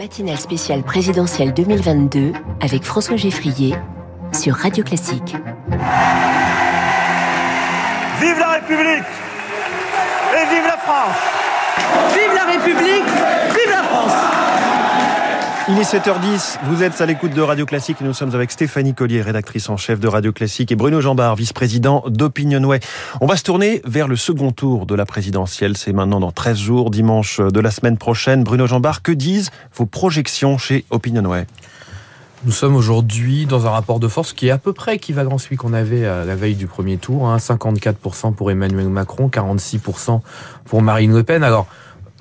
Matinale spéciale présidentielle 2022 avec François Geffrier sur Radio Classique. Vive la République et vive la France Vive la République Vive la France il est 7h10, vous êtes à l'écoute de Radio Classique nous sommes avec Stéphanie Collier, rédactrice en chef de Radio Classique et Bruno Jambard, vice-président d'Opinionway. On va se tourner vers le second tour de la présidentielle, c'est maintenant dans 13 jours, dimanche de la semaine prochaine. Bruno Jambard, que disent vos projections chez Opinionway nous sommes aujourd'hui dans un rapport de force qui est à peu près équivalent à celui qu'on avait à la veille du premier tour. Hein, 54% pour Emmanuel Macron, 46% pour Marine Le Pen. Alors,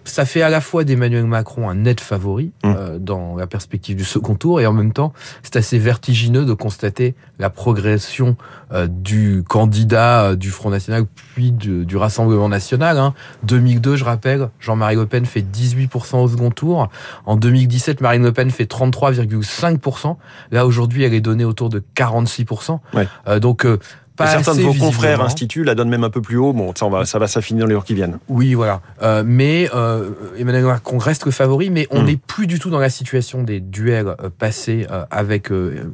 ça fait à la fois d'Emmanuel Macron un net favori mmh. euh, dans la perspective du second tour et en même temps c'est assez vertigineux de constater la progression euh, du candidat euh, du Front National puis du, du Rassemblement National. Hein. 2002, je rappelle, Jean-Marie Le Pen fait 18% au second tour. En 2017, Marine Le Pen fait 33,5%. Là aujourd'hui, elle est donnée autour de 46%. Ouais. Euh, donc certains de vos confrères instituts la donnent même un peu plus haut. Bon, ça, on va, ça va s'affiner dans les jours qui viennent. Oui, voilà. Euh, mais euh, Emmanuel Macron reste le favori, mais on hmm. n'est plus du tout dans la situation des duels euh, passés euh, avec euh,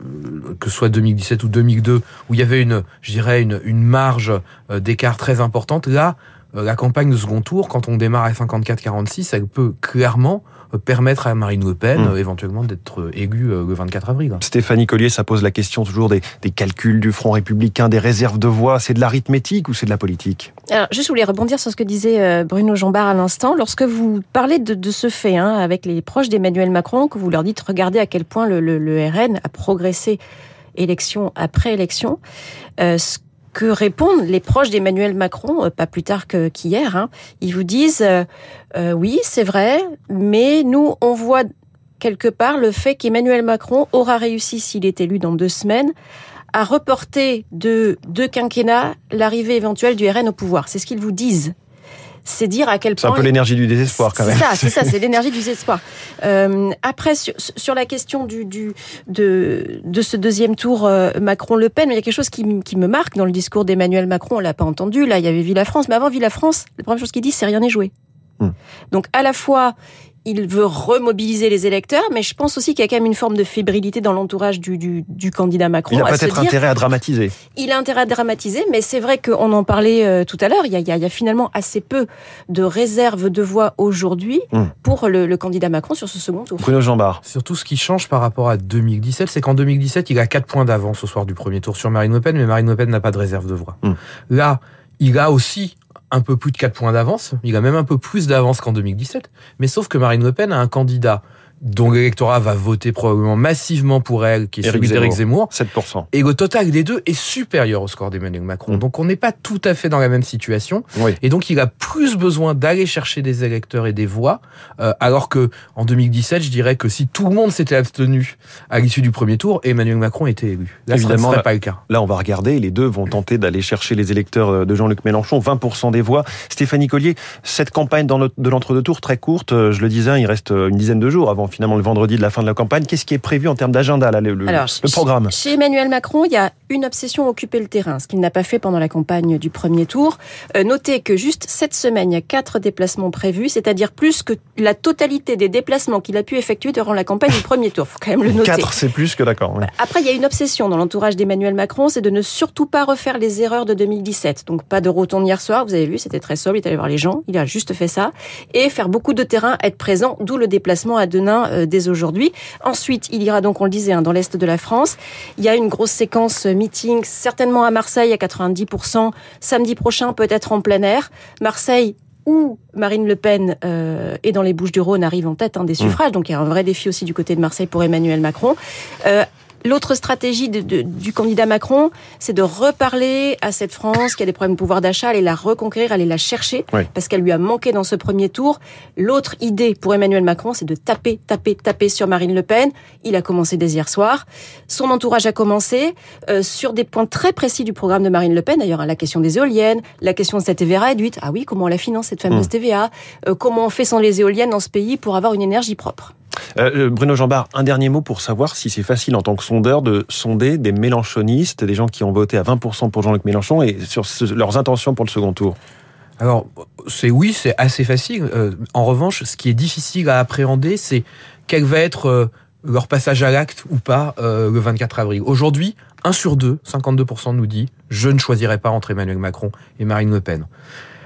que ce soit 2017 ou 2002, où il y avait une, je dirais, une, une marge d'écart très importante. Là, la campagne de second tour, quand on démarre à 54-46, elle peut clairement permettre à Marine Le Pen mmh. éventuellement d'être élue le 24 avril. Stéphanie Collier, ça pose la question toujours des, des calculs du Front républicain, des réserves de voix. C'est de l'arithmétique ou c'est de la politique? Alors, juste, je voulais rebondir sur ce que disait Bruno Jambard à l'instant. Lorsque vous parlez de, de ce fait hein, avec les proches d'Emmanuel Macron, que vous leur dites, regardez à quel point le, le, le RN a progressé élection après élection, euh, ce que répondent les proches d'Emmanuel Macron, pas plus tard qu'hier. Hein. Ils vous disent euh, euh, oui, c'est vrai, mais nous, on voit quelque part le fait qu'Emmanuel Macron aura réussi, s'il est élu dans deux semaines, à reporter de deux quinquennats l'arrivée éventuelle du RN au pouvoir. C'est ce qu'ils vous disent c'est dire à quel point. C'est un peu l'énergie du désespoir quand même. C'est ça, c'est ça, c'est l'énergie du désespoir. Euh, après, sur, sur, la question du, du, de, de ce deuxième tour euh, Macron-Le Pen, il y a quelque chose qui, qui me marque dans le discours d'Emmanuel Macron. On l'a pas entendu. Là, il y avait Villa France, mais avant Villa France, la première chose qu'il dit, c'est rien n'est joué. Hmm. Donc à la fois, il veut remobiliser les électeurs, mais je pense aussi qu'il y a quand même une forme de fébrilité dans l'entourage du, du, du, candidat Macron. Il a peut-être intérêt à dramatiser. Il a intérêt à dramatiser, mais c'est vrai qu'on en parlait euh, tout à l'heure, il, il, il, y a finalement assez peu de réserves de voix aujourd'hui mmh. pour le, le, candidat Macron sur ce second tour. Bruno Jambard. Surtout ce qui change par rapport à 2017, c'est qu'en 2017, il a 4 points d'avance au soir du premier tour sur Marine Le Pen, mais Marine Le Pen n'a pas de réserve de voix. Mmh. Là, il a aussi un peu plus de 4 points d'avance. Il a même un peu plus d'avance qu'en 2017. Mais sauf que Marine Le Pen a un candidat dont l'électorat va voter probablement massivement pour elle, qui est celui d'Éric Zemmour. 7%. Et le total des deux est supérieur au score d'Emmanuel Macron. Mmh. Donc on n'est pas tout à fait dans la même situation. Oui. Et donc il a plus besoin d'aller chercher des électeurs et des voix, euh, alors que en 2017, je dirais que si tout le monde s'était abstenu à l'issue du premier tour, Emmanuel Macron était élu. Là, Évidemment, ce serait pas le cas. Là, on va regarder. Les deux vont tenter d'aller chercher les électeurs de Jean-Luc Mélenchon, 20% des voix. Stéphanie Collier, cette campagne dans de l'entre-deux tours très courte, euh, je le disais, il reste une dizaine de jours avant finalement le vendredi de la fin de la campagne. Qu'est-ce qui est prévu en termes d'agenda, là, le, Alors, le programme Chez Emmanuel Macron, il y a une obsession occuper le terrain, ce qu'il n'a pas fait pendant la campagne du premier tour. Euh, notez que juste cette semaine, il y a quatre déplacements prévus, c'est-à-dire plus que la totalité des déplacements qu'il a pu effectuer durant la campagne du premier tour. Faut quand même le noter. Quatre, c'est plus que d'accord. Oui. Après, il y a une obsession dans l'entourage d'Emmanuel Macron, c'est de ne surtout pas refaire les erreurs de 2017. Donc pas de rotonde hier soir, vous avez vu, c'était très sobre, il est allé voir les gens, il a juste fait ça. Et faire beaucoup de terrain, être présent, d'où le déplacement à Denain euh, dès aujourd'hui. Ensuite, il ira donc, on le disait, hein, dans l'Est de la France. Il y a une grosse séquence meeting, certainement à Marseille à 90%, samedi prochain peut-être en plein air. Marseille, où Marine Le Pen euh, est dans les Bouches du Rhône arrive en tête hein, des suffrages, mmh. donc il y a un vrai défi aussi du côté de Marseille pour Emmanuel Macron. Euh, L'autre stratégie de, de, du candidat Macron, c'est de reparler à cette France qui a des problèmes de pouvoir d'achat, aller la reconquérir, aller la chercher, oui. parce qu'elle lui a manqué dans ce premier tour. L'autre idée pour Emmanuel Macron, c'est de taper, taper, taper sur Marine Le Pen. Il a commencé dès hier soir. Son entourage a commencé euh, sur des points très précis du programme de Marine Le Pen, d'ailleurs, hein, la question des éoliennes, la question de cette TVA réduite. Ah oui, comment on la finance, cette fameuse mmh. TVA euh, Comment on fait sans les éoliennes dans ce pays pour avoir une énergie propre? Euh, Bruno Jambard, un dernier mot pour savoir si c'est facile en tant que sondeur de sonder des mélanchonistes, des gens qui ont voté à 20% pour Jean-Luc Mélenchon et sur leurs intentions pour le second tour. Alors, c'est oui, c'est assez facile. Euh, en revanche, ce qui est difficile à appréhender, c'est quel va être euh, leur passage à l'acte ou pas euh, le 24 avril. Aujourd'hui, 1 sur 2, 52% nous dit je ne choisirai pas entre Emmanuel Macron et Marine Le Pen.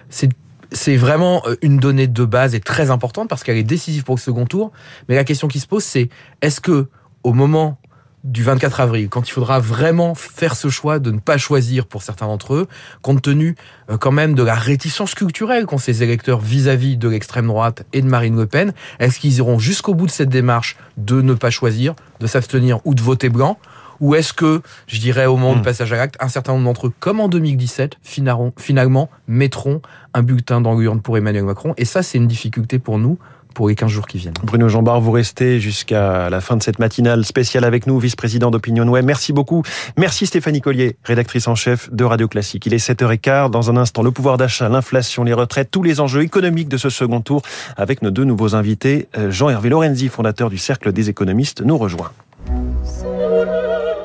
C'est c'est vraiment euh, une donnée de base et très importante parce qu'elle est décisive pour le second tour. Mais la question qui se pose, c'est est-ce que au moment du 24 avril, quand il faudra vraiment faire ce choix de ne pas choisir pour certains d'entre eux, compte tenu euh, quand même de la réticence culturelle qu'ont ces électeurs vis-à-vis de l'extrême droite et de Marine Le Pen, est-ce qu'ils iront jusqu'au bout de cette démarche de ne pas choisir, de s'abstenir ou de voter blanc? Ou est-ce que, je dirais au moment du Hmm. passage à l'acte, un certain nombre d'entre eux, comme en 2017, finalement, finalement mettront un bulletin l'urne pour Emmanuel Macron? Et ça, c'est une difficulté pour nous pour les 15 jours qui viennent. Bruno Jambard, vous restez jusqu'à la fin de cette matinale spéciale avec nous, vice-président d'Opinion Web. Merci beaucoup. Merci Stéphanie Collier, rédactrice en chef de Radio Classique. Il est 7h15. Dans un instant, le pouvoir d'achat, l'inflation, les retraites, tous les enjeux économiques de ce second tour avec nos deux nouveaux invités. Euh, Jean-Hervé Lorenzi, fondateur du Cercle des économistes, nous rejoint.